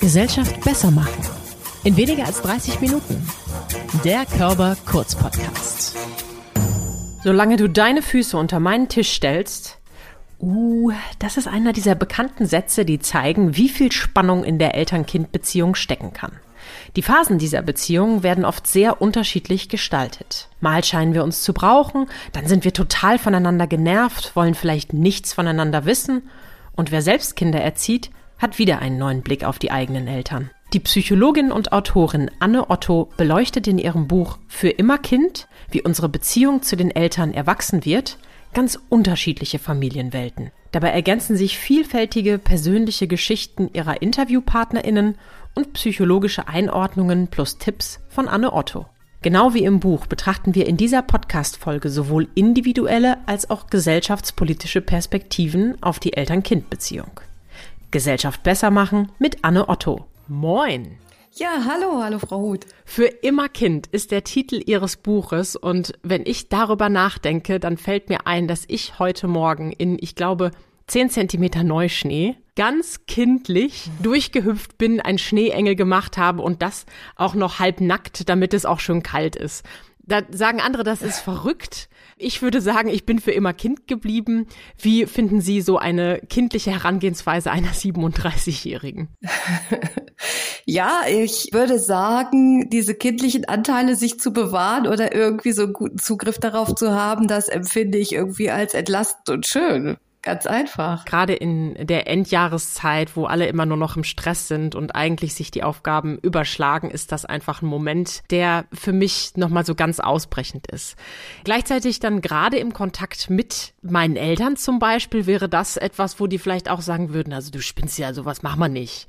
Gesellschaft besser machen. In weniger als 30 Minuten. Der Körper Kurz Podcast. Solange du deine Füße unter meinen Tisch stellst, uh, das ist einer dieser bekannten Sätze, die zeigen, wie viel Spannung in der Eltern-Kind-Beziehung stecken kann. Die Phasen dieser Beziehung werden oft sehr unterschiedlich gestaltet. Mal scheinen wir uns zu brauchen, dann sind wir total voneinander genervt, wollen vielleicht nichts voneinander wissen, und wer selbst Kinder erzieht, hat wieder einen neuen Blick auf die eigenen Eltern. Die Psychologin und Autorin Anne Otto beleuchtet in ihrem Buch Für immer Kind, wie unsere Beziehung zu den Eltern erwachsen wird, ganz unterschiedliche Familienwelten. Dabei ergänzen sich vielfältige persönliche Geschichten ihrer Interviewpartnerinnen und psychologische Einordnungen plus Tipps von Anne Otto. Genau wie im Buch betrachten wir in dieser Podcast-Folge sowohl individuelle als auch gesellschaftspolitische Perspektiven auf die Eltern-Kind-Beziehung. Gesellschaft besser machen mit Anne Otto. Moin! Ja, hallo, hallo Frau Huth. Für immer Kind ist der Titel Ihres Buches und wenn ich darüber nachdenke, dann fällt mir ein, dass ich heute Morgen in, ich glaube, 10 Zentimeter Neuschnee ganz kindlich durchgehüpft bin, ein Schneeengel gemacht habe und das auch noch halb nackt, damit es auch schön kalt ist. Da sagen andere, das ist verrückt. Ich würde sagen, ich bin für immer Kind geblieben. Wie finden Sie so eine kindliche Herangehensweise einer 37-Jährigen? Ja, ich würde sagen, diese kindlichen Anteile sich zu bewahren oder irgendwie so einen guten Zugriff darauf zu haben, das empfinde ich irgendwie als entlastend und schön. Ganz einfach. Gerade in der Endjahreszeit, wo alle immer nur noch im Stress sind und eigentlich sich die Aufgaben überschlagen, ist das einfach ein Moment, der für mich nochmal so ganz ausbrechend ist. Gleichzeitig dann gerade im Kontakt mit meinen Eltern zum Beispiel wäre das etwas, wo die vielleicht auch sagen würden, also du spinnst ja, sowas machen wir nicht.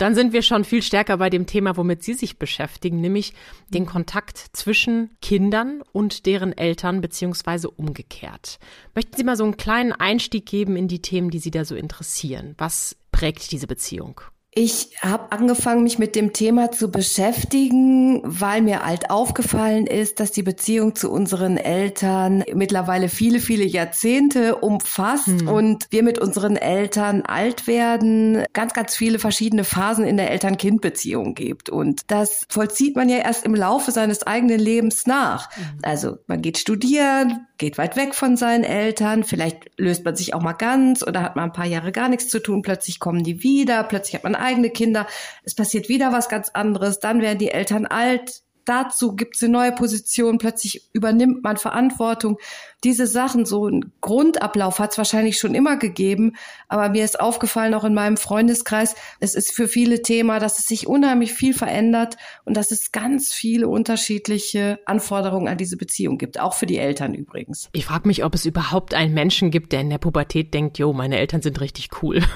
Dann sind wir schon viel stärker bei dem Thema, womit Sie sich beschäftigen, nämlich den Kontakt zwischen Kindern und deren Eltern beziehungsweise umgekehrt. Möchten Sie mal so einen kleinen Einstieg geben in die Themen, die Sie da so interessieren? Was prägt diese Beziehung? Ich habe angefangen, mich mit dem Thema zu beschäftigen, weil mir alt aufgefallen ist, dass die Beziehung zu unseren Eltern mittlerweile viele, viele Jahrzehnte umfasst hm. und wir mit unseren Eltern alt werden, ganz, ganz viele verschiedene Phasen in der Eltern-Kind-Beziehung gibt. Und das vollzieht man ja erst im Laufe seines eigenen Lebens nach. Hm. Also man geht studieren, geht weit weg von seinen Eltern, vielleicht löst man sich auch mal ganz oder hat mal ein paar Jahre gar nichts zu tun, plötzlich kommen die wieder, plötzlich hat man eigene Kinder, es passiert wieder was ganz anderes, dann werden die Eltern alt, dazu gibt es eine neue Position, plötzlich übernimmt man Verantwortung. Diese Sachen, so ein Grundablauf hat es wahrscheinlich schon immer gegeben, aber mir ist aufgefallen, auch in meinem Freundeskreis, es ist für viele Thema, dass es sich unheimlich viel verändert und dass es ganz viele unterschiedliche Anforderungen an diese Beziehung gibt, auch für die Eltern übrigens. Ich frage mich, ob es überhaupt einen Menschen gibt, der in der Pubertät denkt, jo, meine Eltern sind richtig cool.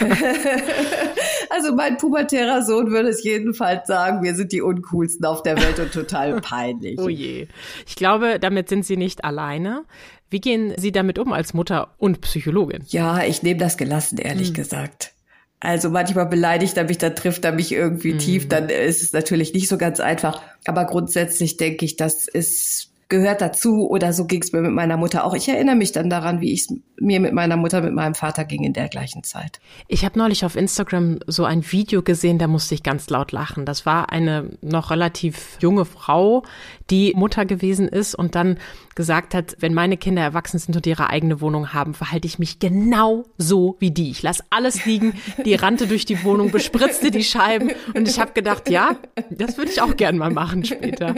Also mein pubertärer Sohn würde es jedenfalls sagen, wir sind die uncoolsten auf der Welt und total peinlich. oh je. Ich glaube, damit sind Sie nicht alleine. Wie gehen Sie damit um als Mutter und Psychologin? Ja, ich nehme das gelassen, ehrlich hm. gesagt. Also manchmal beleidigt er mich, dann trifft er mich irgendwie hm. tief, dann ist es natürlich nicht so ganz einfach. Aber grundsätzlich denke ich, das ist gehört dazu oder so ging es mir mit meiner Mutter auch. Ich erinnere mich dann daran, wie es mir mit meiner Mutter, mit meinem Vater ging in der gleichen Zeit. Ich habe neulich auf Instagram so ein Video gesehen, da musste ich ganz laut lachen. Das war eine noch relativ junge Frau, die Mutter gewesen ist und dann gesagt hat, wenn meine Kinder erwachsen sind und ihre eigene Wohnung haben, verhalte ich mich genau so wie die. Ich lasse alles liegen, die rannte durch die Wohnung, bespritzte die Scheiben und ich habe gedacht, ja, das würde ich auch gern mal machen später.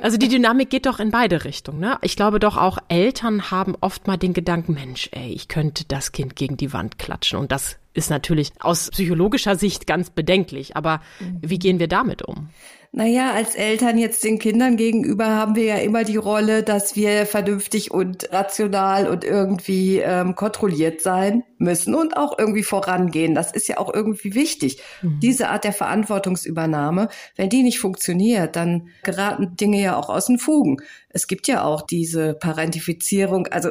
Also die Dynamik geht doch in beide Richtungen. Ne? Ich glaube doch auch Eltern haben oft mal den Gedanken, Mensch, ey, ich könnte das Kind gegen die Wand klatschen und das ist natürlich aus psychologischer Sicht ganz bedenklich. Aber wie gehen wir damit um? Naja, als Eltern jetzt den Kindern gegenüber haben wir ja immer die Rolle, dass wir vernünftig und rational und irgendwie ähm, kontrolliert sein müssen und auch irgendwie vorangehen. Das ist ja auch irgendwie wichtig. Mhm. Diese Art der Verantwortungsübernahme, wenn die nicht funktioniert, dann geraten Dinge ja auch aus den Fugen. Es gibt ja auch diese Parentifizierung, also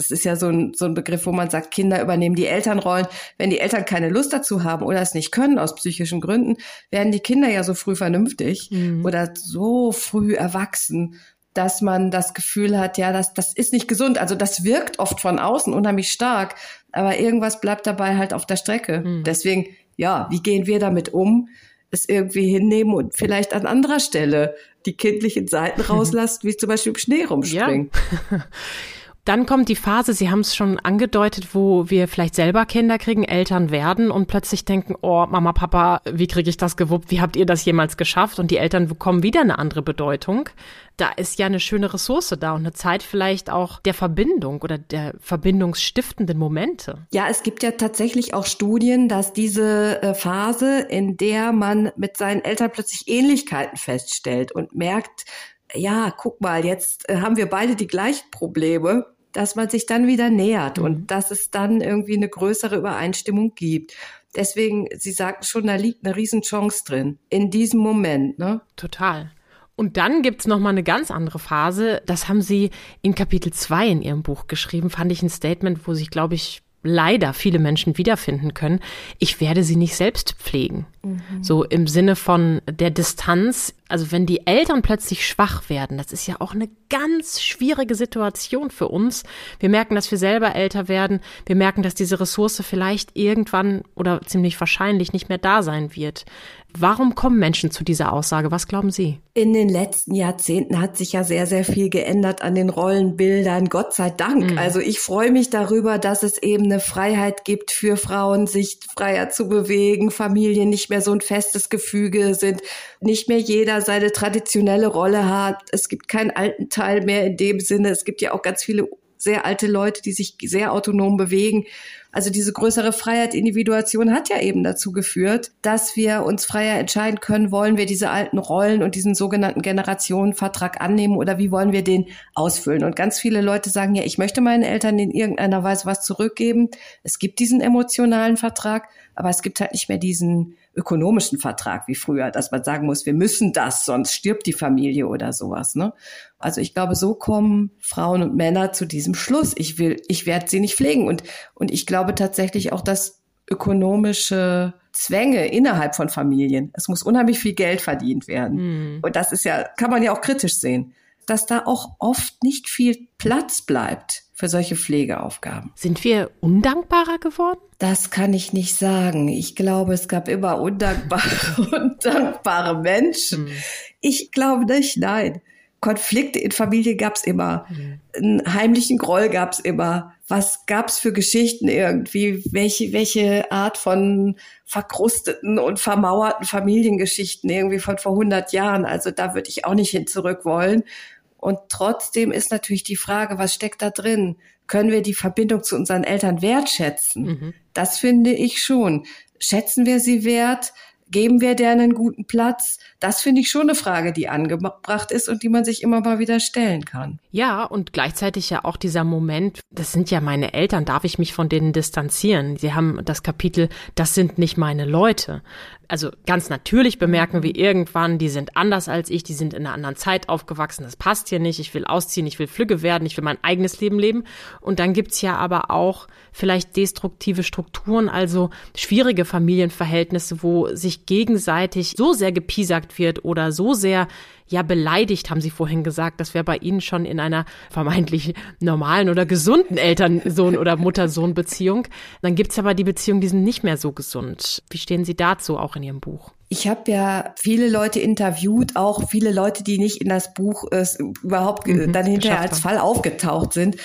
das ist ja so ein, so ein Begriff, wo man sagt, Kinder übernehmen die Elternrollen. Wenn die Eltern keine Lust dazu haben oder es nicht können aus psychischen Gründen, werden die Kinder ja so früh vernünftig mhm. oder so früh erwachsen, dass man das Gefühl hat, ja, das, das ist nicht gesund. Also das wirkt oft von außen unheimlich stark, aber irgendwas bleibt dabei halt auf der Strecke. Mhm. Deswegen ja, wie gehen wir damit um? Es irgendwie hinnehmen und vielleicht an anderer Stelle die kindlichen Seiten rauslassen, wie zum Beispiel im Schnee rumspringen. Ja. Dann kommt die Phase, Sie haben es schon angedeutet, wo wir vielleicht selber Kinder kriegen, Eltern werden und plötzlich denken, oh, Mama, Papa, wie kriege ich das gewuppt? Wie habt ihr das jemals geschafft? Und die Eltern bekommen wieder eine andere Bedeutung. Da ist ja eine schöne Ressource da und eine Zeit vielleicht auch der Verbindung oder der verbindungsstiftenden Momente. Ja, es gibt ja tatsächlich auch Studien, dass diese äh, Phase, in der man mit seinen Eltern plötzlich Ähnlichkeiten feststellt und merkt, ja, guck mal, jetzt äh, haben wir beide die gleichen Probleme, dass man sich dann wieder nähert mhm. und dass es dann irgendwie eine größere Übereinstimmung gibt. Deswegen, Sie sagten schon, da liegt eine Riesenchance drin. In diesem Moment, ne? Total. Und dann gibt's noch mal eine ganz andere Phase. Das haben Sie in Kapitel 2 in Ihrem Buch geschrieben. Fand ich ein Statement, wo sich, glaube ich, leider viele Menschen wiederfinden können. Ich werde sie nicht selbst pflegen. Mhm. So im Sinne von der Distanz. Also wenn die Eltern plötzlich schwach werden, das ist ja auch eine ganz schwierige Situation für uns. Wir merken, dass wir selber älter werden. Wir merken, dass diese Ressource vielleicht irgendwann oder ziemlich wahrscheinlich nicht mehr da sein wird. Warum kommen Menschen zu dieser Aussage? Was glauben Sie? In den letzten Jahrzehnten hat sich ja sehr, sehr viel geändert an den Rollenbildern. Gott sei Dank. Mhm. Also ich freue mich darüber, dass es eben eine Freiheit gibt für Frauen, sich freier zu bewegen, Familien nicht mehr so ein festes Gefüge sind, nicht mehr jeder seine traditionelle Rolle hat. Es gibt keinen alten Teil mehr in dem Sinne. Es gibt ja auch ganz viele sehr alte Leute, die sich sehr autonom bewegen. Also diese größere Freiheit, Individuation hat ja eben dazu geführt, dass wir uns freier entscheiden können, wollen wir diese alten Rollen und diesen sogenannten Generationenvertrag annehmen oder wie wollen wir den ausfüllen. Und ganz viele Leute sagen ja, ich möchte meinen Eltern in irgendeiner Weise was zurückgeben. Es gibt diesen emotionalen Vertrag, aber es gibt halt nicht mehr diesen ökonomischen Vertrag wie früher, dass man sagen muss, wir müssen das, sonst stirbt die Familie oder sowas. Ne? Also ich glaube, so kommen Frauen und Männer zu diesem Schluss. Ich will, ich werde sie nicht pflegen. Und, und ich glaube tatsächlich auch, dass ökonomische Zwänge innerhalb von Familien, es muss unheimlich viel Geld verdient werden. Mhm. Und das ist ja, kann man ja auch kritisch sehen, dass da auch oft nicht viel Platz bleibt für solche Pflegeaufgaben. Sind wir undankbarer geworden? Das kann ich nicht sagen. Ich glaube, es gab immer undankbare, undankbare Menschen. Mhm. Ich glaube nicht, nein. Konflikte in Familie gab's immer. Mhm. Einen heimlichen Groll gab's immer. Was gab's für Geschichten irgendwie? Welche, welche Art von verkrusteten und vermauerten Familiengeschichten irgendwie von vor 100 Jahren? Also da würde ich auch nicht hin zurück wollen. Und trotzdem ist natürlich die Frage, was steckt da drin? Können wir die Verbindung zu unseren Eltern wertschätzen? Mhm. Das finde ich schon. Schätzen wir sie wert? Geben wir denen einen guten Platz? Das finde ich schon eine Frage, die angebracht ist und die man sich immer mal wieder stellen kann. Ja, und gleichzeitig ja auch dieser Moment, das sind ja meine Eltern, darf ich mich von denen distanzieren? Sie haben das Kapitel, das sind nicht meine Leute. Also ganz natürlich bemerken wir irgendwann, die sind anders als ich, die sind in einer anderen Zeit aufgewachsen, das passt hier nicht, ich will ausziehen, ich will Flügge werden, ich will mein eigenes Leben leben. Und dann gibt's ja aber auch vielleicht destruktive Strukturen, also schwierige Familienverhältnisse, wo sich gegenseitig so sehr gepiesackt gesagt wird oder so sehr ja beleidigt, haben Sie vorhin gesagt, das wäre bei Ihnen schon in einer vermeintlich normalen oder gesunden Elternsohn- oder Mutter-Sohn-Beziehung. Dann gibt's aber die Beziehungen, die sind nicht mehr so gesund. Wie stehen Sie dazu auch in Ihrem Buch? Ich habe ja viele Leute interviewt, auch viele Leute, die nicht in das Buch äh, überhaupt mhm, dann hinterher als Fall aufgetaucht sind.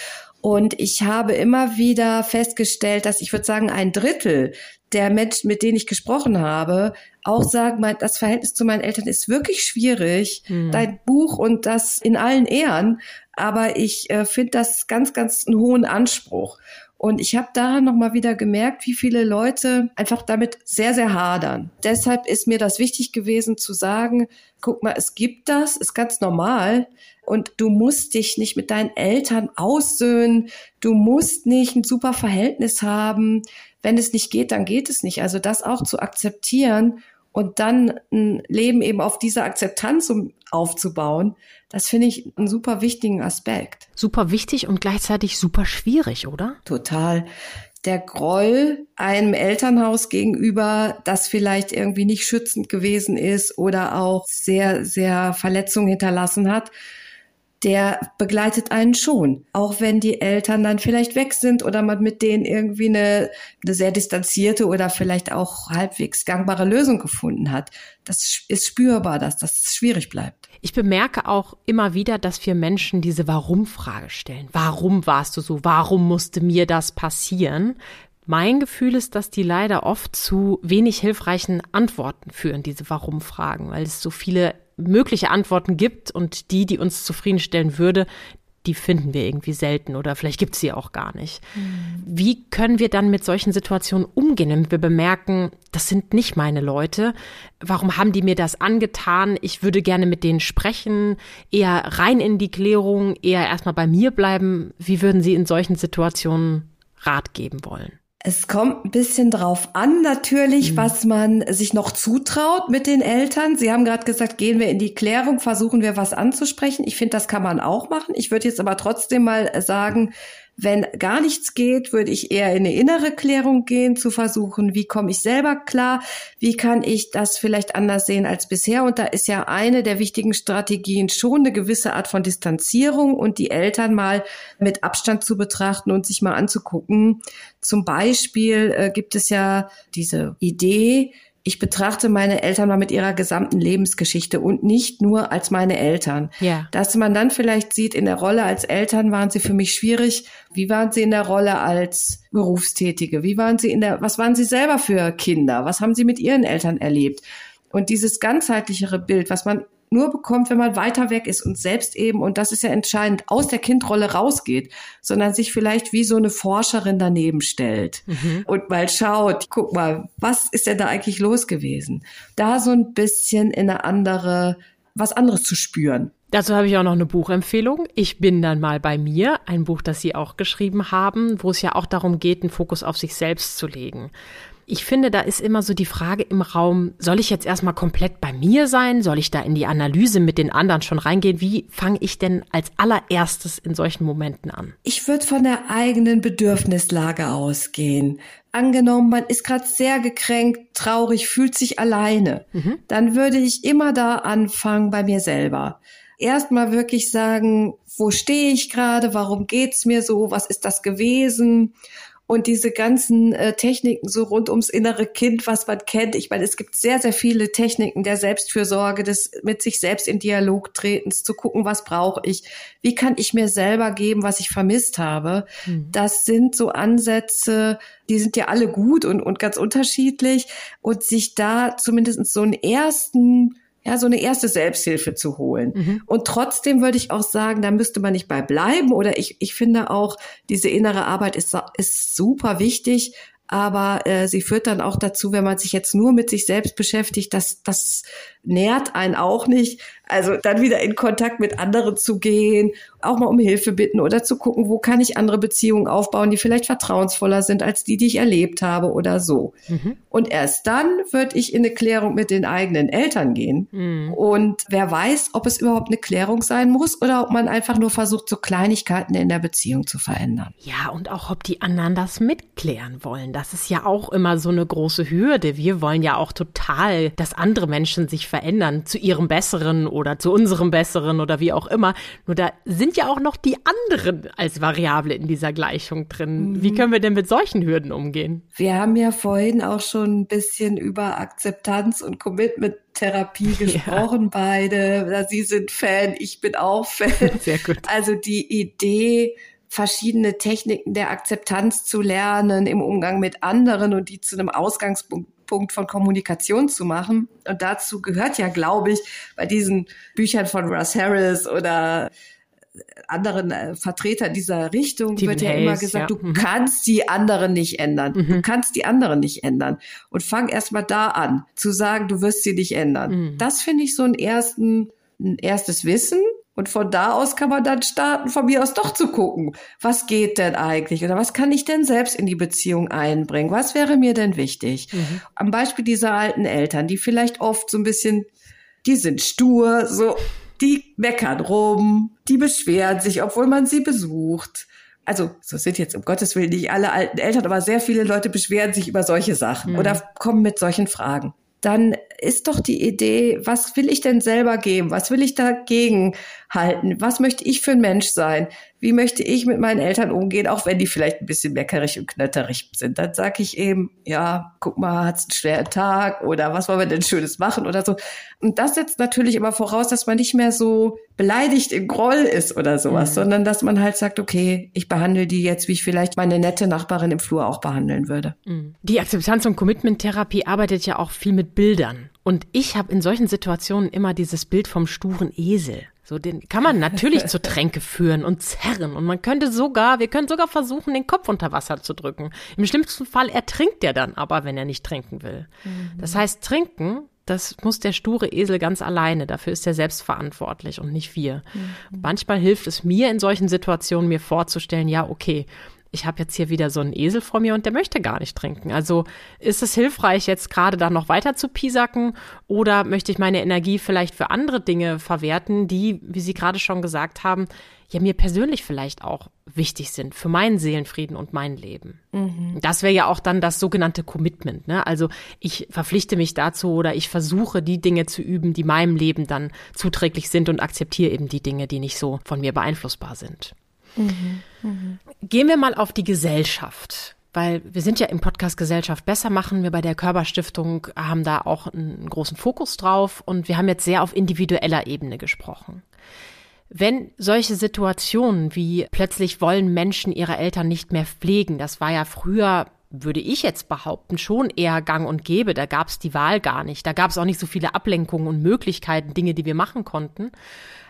Und ich habe immer wieder festgestellt, dass ich würde sagen, ein Drittel der Menschen, mit denen ich gesprochen habe, auch sagen, mein, das Verhältnis zu meinen Eltern ist wirklich schwierig. Hm. Dein Buch und das in allen Ehren, aber ich äh, finde das ganz, ganz einen hohen Anspruch. Und ich habe daran nochmal wieder gemerkt, wie viele Leute einfach damit sehr, sehr hadern. Deshalb ist mir das wichtig gewesen zu sagen, guck mal, es gibt das, ist ganz normal. Und du musst dich nicht mit deinen Eltern aussöhnen. Du musst nicht ein super Verhältnis haben. Wenn es nicht geht, dann geht es nicht. Also das auch zu akzeptieren und dann ein Leben eben auf dieser Akzeptanz aufzubauen, das finde ich einen super wichtigen Aspekt. Super wichtig und gleichzeitig super schwierig, oder? Total. Der Groll einem Elternhaus gegenüber, das vielleicht irgendwie nicht schützend gewesen ist oder auch sehr, sehr Verletzungen hinterlassen hat, der begleitet einen schon. Auch wenn die Eltern dann vielleicht weg sind oder man mit denen irgendwie eine, eine sehr distanzierte oder vielleicht auch halbwegs gangbare Lösung gefunden hat. Das ist spürbar, dass das schwierig bleibt. Ich bemerke auch immer wieder, dass wir Menschen diese Warum-Frage stellen. Warum warst du so? Warum musste mir das passieren? Mein Gefühl ist, dass die leider oft zu wenig hilfreichen Antworten führen, diese Warum-Fragen, weil es so viele mögliche Antworten gibt und die, die uns zufriedenstellen würde, die finden wir irgendwie selten oder vielleicht gibt es sie auch gar nicht. Mhm. Wie können wir dann mit solchen Situationen umgehen, wenn wir bemerken, das sind nicht meine Leute? Warum haben die mir das angetan? Ich würde gerne mit denen sprechen, eher rein in die Klärung, eher erstmal bei mir bleiben. Wie würden Sie in solchen Situationen Rat geben wollen? Es kommt ein bisschen drauf an, natürlich, mhm. was man sich noch zutraut mit den Eltern. Sie haben gerade gesagt, gehen wir in die Klärung, versuchen wir was anzusprechen. Ich finde, das kann man auch machen. Ich würde jetzt aber trotzdem mal sagen, wenn gar nichts geht, würde ich eher in eine innere Klärung gehen, zu versuchen, wie komme ich selber klar, wie kann ich das vielleicht anders sehen als bisher. Und da ist ja eine der wichtigen Strategien schon eine gewisse Art von Distanzierung und die Eltern mal mit Abstand zu betrachten und sich mal anzugucken. Zum Beispiel äh, gibt es ja diese Idee, ich betrachte meine Eltern mal mit ihrer gesamten Lebensgeschichte und nicht nur als meine Eltern. Ja. Dass man dann vielleicht sieht, in der Rolle als Eltern waren sie für mich schwierig. Wie waren sie in der Rolle als Berufstätige? Wie waren sie in der, was waren sie selber für Kinder? Was haben sie mit ihren Eltern erlebt? Und dieses ganzheitlichere Bild, was man nur bekommt, wenn man weiter weg ist und selbst eben, und das ist ja entscheidend, aus der Kindrolle rausgeht, sondern sich vielleicht wie so eine Forscherin daneben stellt mhm. und mal schaut, guck mal, was ist denn da eigentlich los gewesen? Da so ein bisschen in eine andere, was anderes zu spüren. Dazu habe ich auch noch eine Buchempfehlung. Ich bin dann mal bei mir, ein Buch, das Sie auch geschrieben haben, wo es ja auch darum geht, einen Fokus auf sich selbst zu legen. Ich finde, da ist immer so die Frage im Raum, soll ich jetzt erstmal komplett bei mir sein? Soll ich da in die Analyse mit den anderen schon reingehen? Wie fange ich denn als allererstes in solchen Momenten an? Ich würde von der eigenen Bedürfnislage ausgehen. Angenommen, man ist gerade sehr gekränkt, traurig, fühlt sich alleine. Mhm. Dann würde ich immer da anfangen bei mir selber erstmal wirklich sagen, wo stehe ich gerade, warum geht's mir so, was ist das gewesen? Und diese ganzen äh, Techniken so rund ums innere Kind, was man kennt. Ich meine, es gibt sehr, sehr viele Techniken der Selbstfürsorge, des mit sich selbst in Dialog tretens, zu gucken, was brauche ich, wie kann ich mir selber geben, was ich vermisst habe. Mhm. Das sind so Ansätze, die sind ja alle gut und, und ganz unterschiedlich und sich da zumindest so einen ersten ja, so eine erste Selbsthilfe zu holen. Mhm. Und trotzdem würde ich auch sagen, da müsste man nicht bei bleiben oder ich, ich finde auch, diese innere Arbeit ist, ist super wichtig, aber äh, sie führt dann auch dazu, wenn man sich jetzt nur mit sich selbst beschäftigt, dass das nährt einen auch nicht. Also dann wieder in Kontakt mit anderen zu gehen, auch mal um Hilfe bitten oder zu gucken, wo kann ich andere Beziehungen aufbauen, die vielleicht vertrauensvoller sind als die, die ich erlebt habe oder so. Mhm. Und erst dann würde ich in eine Klärung mit den eigenen Eltern gehen. Mhm. Und wer weiß, ob es überhaupt eine Klärung sein muss oder ob man einfach nur versucht, so Kleinigkeiten in der Beziehung zu verändern. Ja, und auch ob die anderen das mitklären wollen. Das ist ja auch immer so eine große Hürde. Wir wollen ja auch total, dass andere Menschen sich verändern zu ihrem Besseren oder zu unserem Besseren oder wie auch immer. Nur da sind ja auch noch die anderen als Variable in dieser Gleichung drin. Mhm. Wie können wir denn mit solchen Hürden umgehen? Wir haben ja vorhin auch schon ein bisschen über Akzeptanz und Commitment Therapie gesprochen, ja. beide. Sie sind Fan, ich bin auch Fan. Sehr gut. Also die Idee, verschiedene Techniken der Akzeptanz zu lernen im Umgang mit anderen und die zu einem Ausgangspunkt Punkt von Kommunikation zu machen. Und dazu gehört ja, glaube ich, bei diesen Büchern von Russ Harris oder anderen äh, Vertreter dieser Richtung Stephen wird ja Hayes, immer gesagt, ja. du mhm. kannst die anderen nicht ändern. Mhm. Du kannst die anderen nicht ändern. Und fang erst mal da an, zu sagen, du wirst sie nicht ändern. Mhm. Das finde ich so ein ersten, ein erstes Wissen. Und von da aus kann man dann starten, von mir aus doch zu gucken, was geht denn eigentlich oder was kann ich denn selbst in die Beziehung einbringen? Was wäre mir denn wichtig? Mhm. Am Beispiel dieser alten Eltern, die vielleicht oft so ein bisschen, die sind stur, so, die meckern rum, die beschweren sich, obwohl man sie besucht. Also, so sind jetzt um Gottes Willen nicht alle alten Eltern, aber sehr viele Leute beschweren sich über solche Sachen mhm. oder kommen mit solchen Fragen dann ist doch die Idee, was will ich denn selber geben? Was will ich dagegen halten? Was möchte ich für ein Mensch sein? Wie möchte ich mit meinen Eltern umgehen, auch wenn die vielleicht ein bisschen meckerig und knötterig sind? Dann sage ich eben, ja, guck mal, hat's einen schweren Tag oder was wollen wir denn Schönes machen oder so. Und das setzt natürlich immer voraus, dass man nicht mehr so beleidigt im Groll ist oder sowas, mhm. sondern dass man halt sagt, okay, ich behandle die jetzt, wie ich vielleicht meine nette Nachbarin im Flur auch behandeln würde. Mhm. Die Akzeptanz- und Commitment-Therapie arbeitet ja auch viel mit Bildern. Und ich habe in solchen Situationen immer dieses Bild vom sturen Esel. So, den kann man natürlich zu Tränke führen und zerren. Und man könnte sogar, wir können sogar versuchen, den Kopf unter Wasser zu drücken. Im schlimmsten Fall ertrinkt er dann aber, wenn er nicht trinken will. Mhm. Das heißt, trinken, das muss der sture Esel ganz alleine. Dafür ist er selbst verantwortlich und nicht wir. Mhm. Manchmal hilft es mir in solchen Situationen, mir vorzustellen, ja, okay, ich habe jetzt hier wieder so einen Esel vor mir und der möchte gar nicht trinken. Also ist es hilfreich, jetzt gerade da noch weiter zu piesacken oder möchte ich meine Energie vielleicht für andere Dinge verwerten, die, wie Sie gerade schon gesagt haben, ja mir persönlich vielleicht auch wichtig sind für meinen Seelenfrieden und mein Leben. Mhm. Das wäre ja auch dann das sogenannte Commitment. Ne? Also ich verpflichte mich dazu oder ich versuche die Dinge zu üben, die meinem Leben dann zuträglich sind und akzeptiere eben die Dinge, die nicht so von mir beeinflussbar sind. Mhm. Mhm. Gehen wir mal auf die Gesellschaft weil wir sind ja im Podcast Gesellschaft besser machen. Wir bei der Körperstiftung haben da auch einen großen Fokus drauf und wir haben jetzt sehr auf individueller Ebene gesprochen. Wenn solche Situationen wie plötzlich wollen Menschen ihre Eltern nicht mehr pflegen, das war ja früher würde ich jetzt behaupten, schon eher gang und gäbe. Da gab es die Wahl gar nicht. Da gab es auch nicht so viele Ablenkungen und Möglichkeiten, Dinge, die wir machen konnten.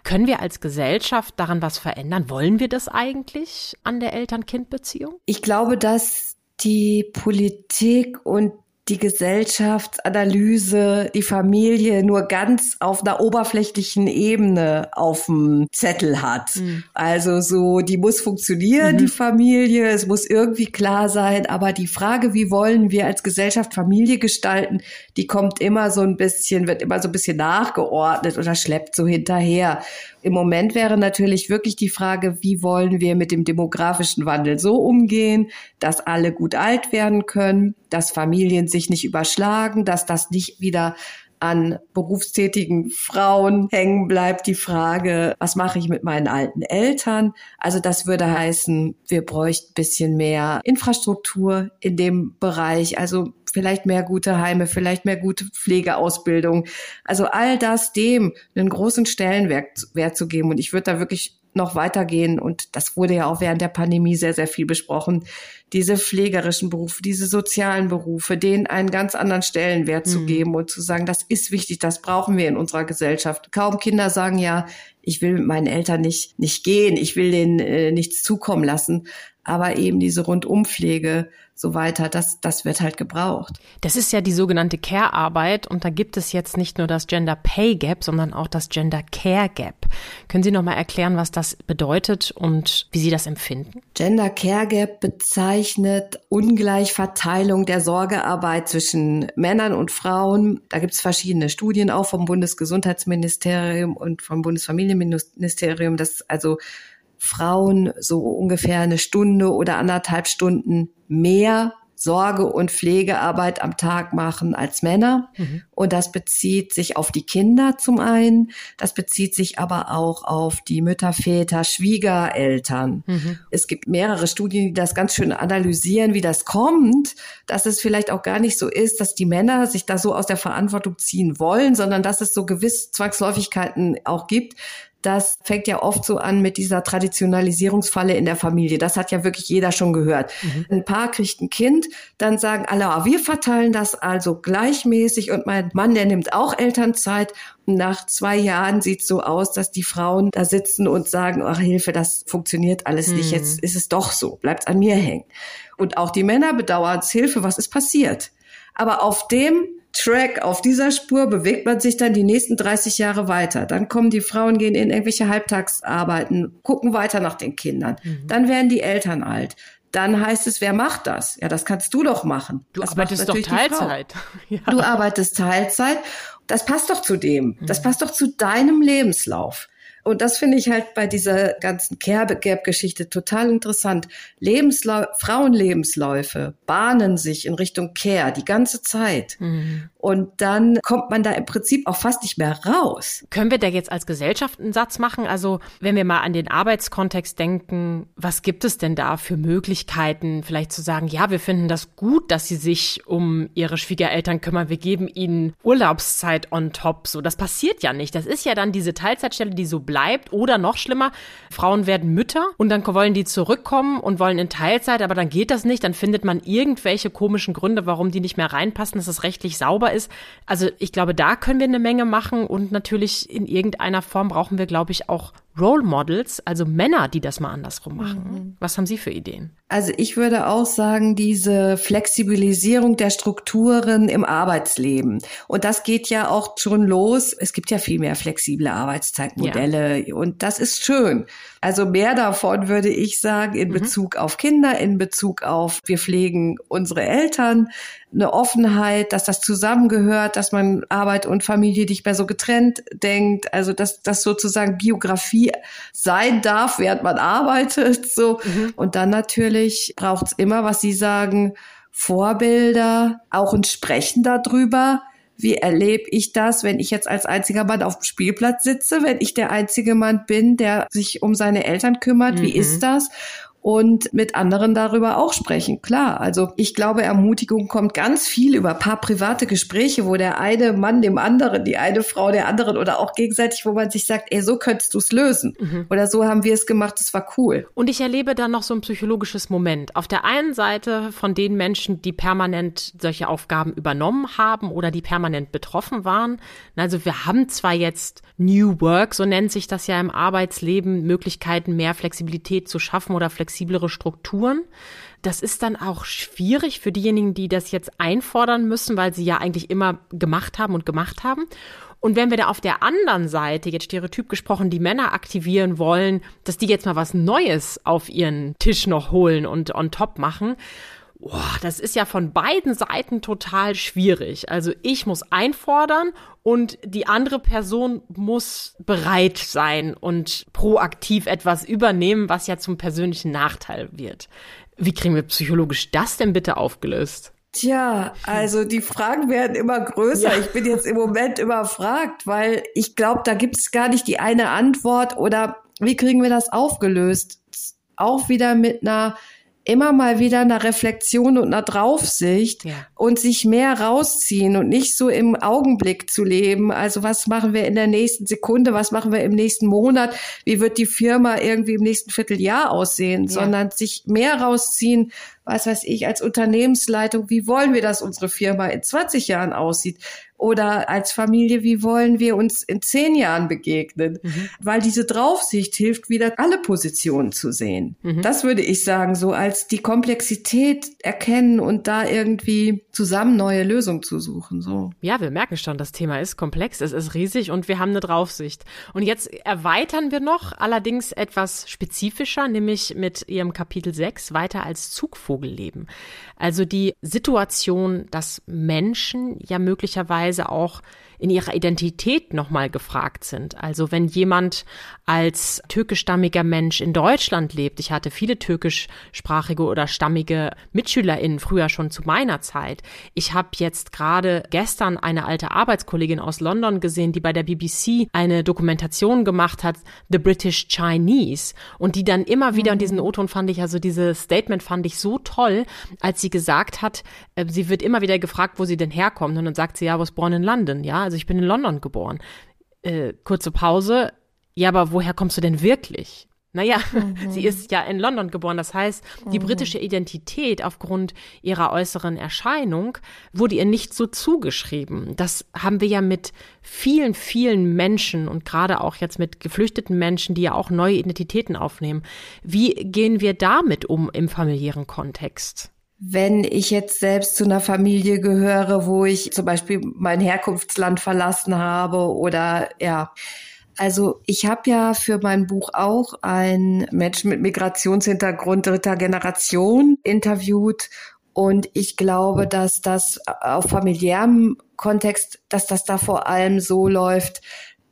Können wir als Gesellschaft daran was verändern? Wollen wir das eigentlich an der Eltern-Kind-Beziehung? Ich glaube, dass die Politik und die Gesellschaftsanalyse, die Familie nur ganz auf einer oberflächlichen Ebene auf dem Zettel hat. Mhm. Also so, die muss funktionieren, mhm. die Familie, es muss irgendwie klar sein, aber die Frage, wie wollen wir als Gesellschaft Familie gestalten, die kommt immer so ein bisschen, wird immer so ein bisschen nachgeordnet oder schleppt so hinterher. Im Moment wäre natürlich wirklich die Frage, wie wollen wir mit dem demografischen Wandel so umgehen, dass alle gut alt werden können, dass Familien sich nicht überschlagen, dass das nicht wieder an berufstätigen Frauen hängen bleibt die Frage, was mache ich mit meinen alten Eltern? Also das würde heißen, wir bräuchten ein bisschen mehr Infrastruktur in dem Bereich, also vielleicht mehr gute Heime, vielleicht mehr gute Pflegeausbildung. Also all das dem einen großen Stellenwert Wert zu geben. Und ich würde da wirklich noch weitergehen. Und das wurde ja auch während der Pandemie sehr, sehr viel besprochen. Diese pflegerischen Berufe, diese sozialen Berufe, denen einen ganz anderen Stellenwert mhm. zu geben und zu sagen, das ist wichtig, das brauchen wir in unserer Gesellschaft. Kaum Kinder sagen ja, ich will mit meinen Eltern nicht, nicht gehen, ich will denen äh, nichts zukommen lassen aber eben diese Rundumpflege so weiter, das, das wird halt gebraucht. Das ist ja die sogenannte Care-Arbeit und da gibt es jetzt nicht nur das Gender Pay Gap, sondern auch das Gender Care Gap. Können Sie noch mal erklären, was das bedeutet und wie Sie das empfinden? Gender Care Gap bezeichnet Ungleichverteilung der Sorgearbeit zwischen Männern und Frauen. Da gibt es verschiedene Studien auch vom Bundesgesundheitsministerium und vom Bundesfamilienministerium, das also Frauen so ungefähr eine Stunde oder anderthalb Stunden mehr Sorge- und Pflegearbeit am Tag machen als Männer. Mhm. Und das bezieht sich auf die Kinder zum einen, das bezieht sich aber auch auf die Mütter, Väter, Schwiegereltern. Mhm. Es gibt mehrere Studien, die das ganz schön analysieren, wie das kommt, dass es vielleicht auch gar nicht so ist, dass die Männer sich da so aus der Verantwortung ziehen wollen, sondern dass es so gewisse Zwangsläufigkeiten auch gibt, das fängt ja oft so an mit dieser Traditionalisierungsfalle in der Familie. Das hat ja wirklich jeder schon gehört. Mhm. Ein Paar kriegt ein Kind, dann sagen alle, ah, wir verteilen das also gleichmäßig und mein Mann, der nimmt auch Elternzeit. Und nach zwei Jahren sieht es so aus, dass die Frauen da sitzen und sagen, ach Hilfe, das funktioniert alles mhm. nicht. Jetzt ist es doch so, bleibt an mir hängen. Und auch die Männer bedauern es, Hilfe, was ist passiert? Aber auf dem Track, auf dieser Spur bewegt man sich dann die nächsten 30 Jahre weiter. Dann kommen die Frauen, gehen in irgendwelche Halbtagsarbeiten, gucken weiter nach den Kindern. Mhm. Dann werden die Eltern alt. Dann heißt es, wer macht das? Ja, das kannst du doch machen. Du das arbeitest doch Teilzeit. Ja. Du arbeitest Teilzeit. Das passt doch zu dem. Das mhm. passt doch zu deinem Lebenslauf. Und das finde ich halt bei dieser ganzen Care-Gap-Geschichte total interessant. Lebensläu Frauenlebensläufe bahnen sich in Richtung Care die ganze Zeit. Mhm. Und dann kommt man da im Prinzip auch fast nicht mehr raus. Können wir da jetzt als Gesellschaft einen Satz machen? Also, wenn wir mal an den Arbeitskontext denken, was gibt es denn da für Möglichkeiten, vielleicht zu sagen, ja, wir finden das gut, dass sie sich um ihre Schwiegereltern kümmern. Wir geben ihnen Urlaubszeit on top. So, das passiert ja nicht. Das ist ja dann diese Teilzeitstelle, die so bleibt. Oder noch schlimmer, Frauen werden Mütter und dann wollen die zurückkommen und wollen in Teilzeit, aber dann geht das nicht. Dann findet man irgendwelche komischen Gründe, warum die nicht mehr reinpassen, dass es rechtlich sauber ist. Also ich glaube, da können wir eine Menge machen und natürlich in irgendeiner Form brauchen wir, glaube ich, auch Role Models, also Männer, die das mal andersrum machen. Mhm. Was haben Sie für Ideen? Also ich würde auch sagen, diese Flexibilisierung der Strukturen im Arbeitsleben. Und das geht ja auch schon los. Es gibt ja viel mehr flexible Arbeitszeitmodelle ja. und das ist schön. Also mehr davon würde ich sagen in mhm. Bezug auf Kinder, in Bezug auf wir pflegen unsere Eltern, eine Offenheit, dass das zusammengehört, dass man Arbeit und Familie nicht mehr so getrennt denkt. Also dass das sozusagen Biografie sein darf, während man arbeitet. So mhm. und dann natürlich braucht es immer, was Sie sagen, Vorbilder, auch ein Sprechen darüber wie erlebe ich das, wenn ich jetzt als einziger Mann auf dem Spielplatz sitze, wenn ich der einzige Mann bin, der sich um seine Eltern kümmert? Mhm. Wie ist das? Und mit anderen darüber auch sprechen. Klar, also ich glaube, Ermutigung kommt ganz viel über paar private Gespräche, wo der eine Mann dem anderen, die eine Frau der anderen oder auch gegenseitig, wo man sich sagt, ey, so könntest du es lösen. Mhm. Oder so haben wir es gemacht, das war cool. Und ich erlebe dann noch so ein psychologisches Moment. Auf der einen Seite von den Menschen, die permanent solche Aufgaben übernommen haben oder die permanent betroffen waren. Also wir haben zwar jetzt New Work, so nennt sich das ja im Arbeitsleben, Möglichkeiten, mehr Flexibilität zu schaffen oder Flexibilität flexiblere Strukturen. Das ist dann auch schwierig für diejenigen, die das jetzt einfordern müssen, weil sie ja eigentlich immer gemacht haben und gemacht haben. Und wenn wir da auf der anderen Seite, jetzt stereotyp gesprochen, die Männer aktivieren wollen, dass die jetzt mal was Neues auf ihren Tisch noch holen und on top machen, Boah, das ist ja von beiden Seiten total schwierig. Also ich muss einfordern und die andere Person muss bereit sein und proaktiv etwas übernehmen, was ja zum persönlichen Nachteil wird. Wie kriegen wir psychologisch das denn bitte aufgelöst? Tja, also die Fragen werden immer größer. Ja. Ich bin jetzt im Moment überfragt, weil ich glaube, da gibt es gar nicht die eine Antwort oder wie kriegen wir das aufgelöst? Auch wieder mit einer immer mal wieder einer Reflexion und einer Draufsicht ja. und sich mehr rausziehen und nicht so im Augenblick zu leben. Also was machen wir in der nächsten Sekunde, was machen wir im nächsten Monat, wie wird die Firma irgendwie im nächsten Vierteljahr aussehen, ja. sondern sich mehr rausziehen, was weiß ich, als Unternehmensleitung, wie wollen wir, dass unsere Firma in 20 Jahren aussieht? Oder als Familie, wie wollen wir uns in zehn Jahren begegnen? Mhm. Weil diese Draufsicht hilft, wieder alle Positionen zu sehen. Mhm. Das würde ich sagen, so als die Komplexität erkennen und da irgendwie zusammen neue Lösungen zu suchen. So. Ja, wir merken schon, das Thema ist komplex, es ist riesig und wir haben eine Draufsicht. Und jetzt erweitern wir noch, allerdings etwas spezifischer, nämlich mit Ihrem Kapitel 6 weiter als Zugvogelleben. Also die Situation, dass Menschen ja möglicherweise auch in ihrer Identität nochmal gefragt sind. Also wenn jemand als türkischstammiger Mensch in Deutschland lebt, ich hatte viele türkischsprachige oder stammige MitschülerInnen früher schon zu meiner Zeit. Ich habe jetzt gerade gestern eine alte Arbeitskollegin aus London gesehen, die bei der BBC eine Dokumentation gemacht hat, The British Chinese, und die dann immer wieder, und diesen O-Ton fand ich, also dieses Statement fand ich so toll, als sie gesagt hat, äh, sie wird immer wieder gefragt, wo sie denn herkommt, und dann sagt sie, ja, was born in London, ja, also ich bin in London geboren. Äh, kurze Pause. Ja, aber woher kommst du denn wirklich? Naja, mhm. sie ist ja in London geboren. Das heißt, die mhm. britische Identität aufgrund ihrer äußeren Erscheinung wurde ihr nicht so zugeschrieben. Das haben wir ja mit vielen, vielen Menschen und gerade auch jetzt mit geflüchteten Menschen, die ja auch neue Identitäten aufnehmen. Wie gehen wir damit um im familiären Kontext? Wenn ich jetzt selbst zu einer Familie gehöre, wo ich zum Beispiel mein Herkunftsland verlassen habe oder ja. Also ich habe ja für mein Buch auch einen Menschen mit Migrationshintergrund dritter Generation interviewt und ich glaube, dass das auf familiärem Kontext, dass das da vor allem so läuft,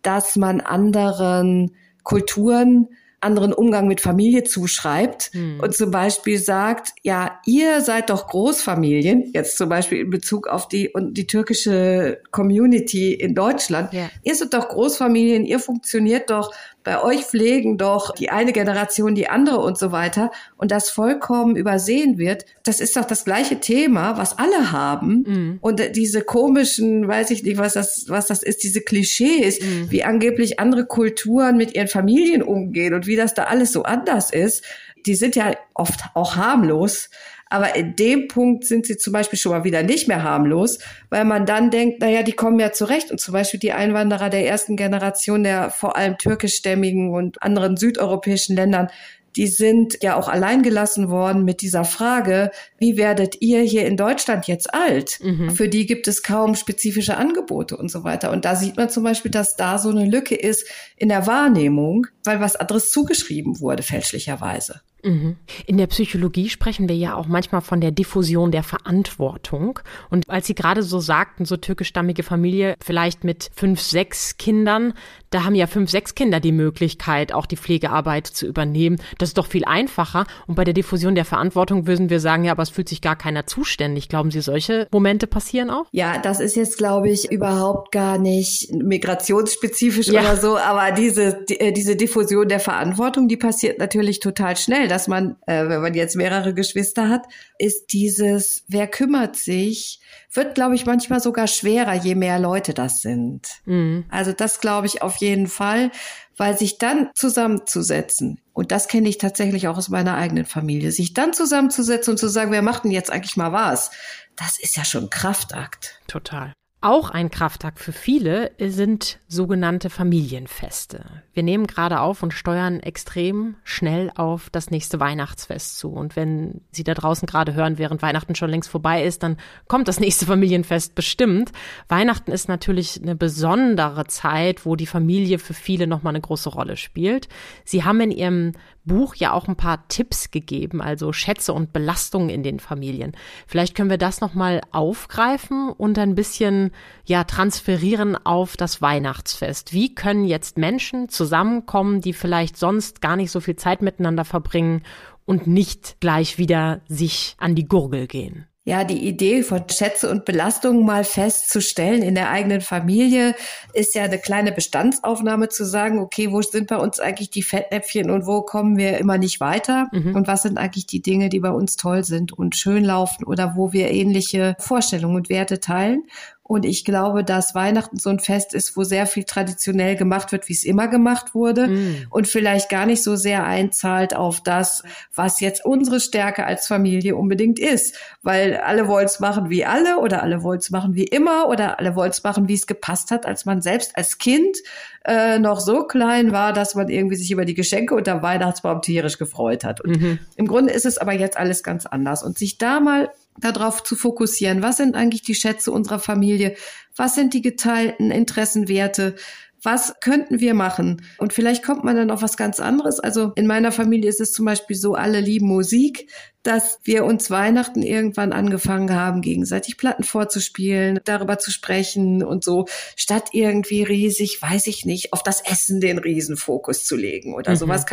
dass man anderen Kulturen anderen Umgang mit Familie zuschreibt hm. und zum Beispiel sagt, ja, ihr seid doch Großfamilien, jetzt zum Beispiel in Bezug auf die und die türkische Community in Deutschland, ja. ihr seid doch Großfamilien, ihr funktioniert doch bei euch pflegen doch die eine Generation die andere und so weiter und das vollkommen übersehen wird, das ist doch das gleiche Thema, was alle haben mhm. und diese komischen, weiß ich nicht, was das, was das ist, diese Klischees, mhm. wie angeblich andere Kulturen mit ihren Familien umgehen und wie das da alles so anders ist, die sind ja oft auch harmlos. Aber in dem Punkt sind sie zum Beispiel schon mal wieder nicht mehr harmlos, weil man dann denkt, naja, die kommen ja zurecht. Und zum Beispiel die Einwanderer der ersten Generation der vor allem türkischstämmigen und anderen südeuropäischen Ländern, die sind ja auch allein gelassen worden mit dieser Frage, wie werdet ihr hier in Deutschland jetzt alt? Mhm. Für die gibt es kaum spezifische Angebote und so weiter. Und da sieht man zum Beispiel, dass da so eine Lücke ist in der Wahrnehmung, weil was anderes zugeschrieben wurde, fälschlicherweise. Mhm. In der Psychologie sprechen wir ja auch manchmal von der Diffusion der Verantwortung. Und als Sie gerade so sagten, so türkischstammige Familie, vielleicht mit fünf, sechs Kindern, da haben ja fünf, sechs Kinder die Möglichkeit, auch die Pflegearbeit zu übernehmen. Das ist doch viel einfacher. Und bei der Diffusion der Verantwortung würden wir sagen, ja, aber es fühlt sich gar keiner zuständig. Glauben Sie, solche Momente passieren auch? Ja, das ist jetzt, glaube ich, überhaupt gar nicht migrationsspezifisch ja. oder so. Aber diese, die, äh, diese Diffusion der Verantwortung, die passiert natürlich total schnell dass man, äh, wenn man jetzt mehrere Geschwister hat, ist dieses, wer kümmert sich, wird, glaube ich, manchmal sogar schwerer, je mehr Leute das sind. Mhm. Also das glaube ich auf jeden Fall, weil sich dann zusammenzusetzen, und das kenne ich tatsächlich auch aus meiner eigenen Familie, sich dann zusammenzusetzen und zu sagen, wer macht denn jetzt eigentlich mal was? Das ist ja schon ein Kraftakt. Total. Auch ein Kraftakt für viele sind sogenannte Familienfeste. Wir nehmen gerade auf und steuern extrem schnell auf das nächste Weihnachtsfest zu. Und wenn Sie da draußen gerade hören, während Weihnachten schon längst vorbei ist, dann kommt das nächste Familienfest bestimmt. Weihnachten ist natürlich eine besondere Zeit, wo die Familie für viele nochmal eine große Rolle spielt. Sie haben in Ihrem Buch ja auch ein paar Tipps gegeben, also Schätze und Belastungen in den Familien. Vielleicht können wir das nochmal aufgreifen und ein bisschen ja transferieren auf das Weihnachtsfest. Wie können jetzt Menschen zusammenkommen, die vielleicht sonst gar nicht so viel Zeit miteinander verbringen und nicht gleich wieder sich an die Gurgel gehen? Ja, die Idee von Schätze und Belastungen mal festzustellen in der eigenen Familie ist ja eine kleine Bestandsaufnahme zu sagen, okay, wo sind bei uns eigentlich die Fettnäpfchen und wo kommen wir immer nicht weiter? Mhm. Und was sind eigentlich die Dinge, die bei uns toll sind und schön laufen oder wo wir ähnliche Vorstellungen und Werte teilen? Und ich glaube, dass Weihnachten so ein Fest ist, wo sehr viel traditionell gemacht wird, wie es immer gemacht wurde mm. und vielleicht gar nicht so sehr einzahlt auf das, was jetzt unsere Stärke als Familie unbedingt ist. Weil alle wollen es machen wie alle oder alle wollen es machen wie immer oder alle wollen es machen, wie es gepasst hat, als man selbst als Kind äh, noch so klein war, dass man irgendwie sich über die Geschenke unter Weihnachtsbaum tierisch gefreut hat. Und mhm. im Grunde ist es aber jetzt alles ganz anders. Und sich da mal darauf zu fokussieren, was sind eigentlich die Schätze unserer Familie, was sind die geteilten Interessenwerte, was könnten wir machen? Und vielleicht kommt man dann auf was ganz anderes. Also in meiner Familie ist es zum Beispiel so, alle lieben Musik, dass wir uns Weihnachten irgendwann angefangen haben, gegenseitig Platten vorzuspielen, darüber zu sprechen und so, statt irgendwie riesig, weiß ich nicht, auf das Essen den Riesenfokus zu legen oder mhm. sowas.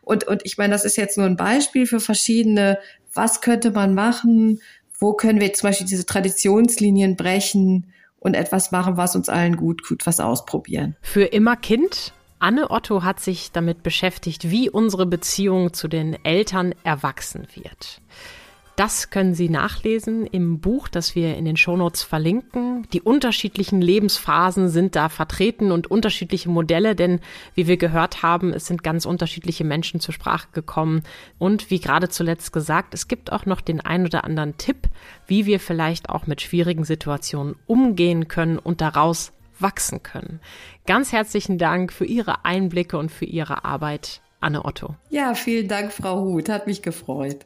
Und, und ich meine, das ist jetzt nur ein Beispiel für verschiedene, was könnte man machen, wo können wir zum Beispiel diese Traditionslinien brechen und etwas machen, was uns allen gut tut, was ausprobieren. Für immer Kind? Anne Otto hat sich damit beschäftigt, wie unsere Beziehung zu den Eltern erwachsen wird. Das können Sie nachlesen im Buch, das wir in den Shownotes verlinken. Die unterschiedlichen Lebensphasen sind da vertreten und unterschiedliche Modelle, denn wie wir gehört haben, es sind ganz unterschiedliche Menschen zur Sprache gekommen. Und wie gerade zuletzt gesagt, es gibt auch noch den ein oder anderen Tipp, wie wir vielleicht auch mit schwierigen Situationen umgehen können und daraus wachsen können. Ganz herzlichen Dank für Ihre Einblicke und für Ihre Arbeit, Anne Otto. Ja, vielen Dank, Frau Huth. Hat mich gefreut.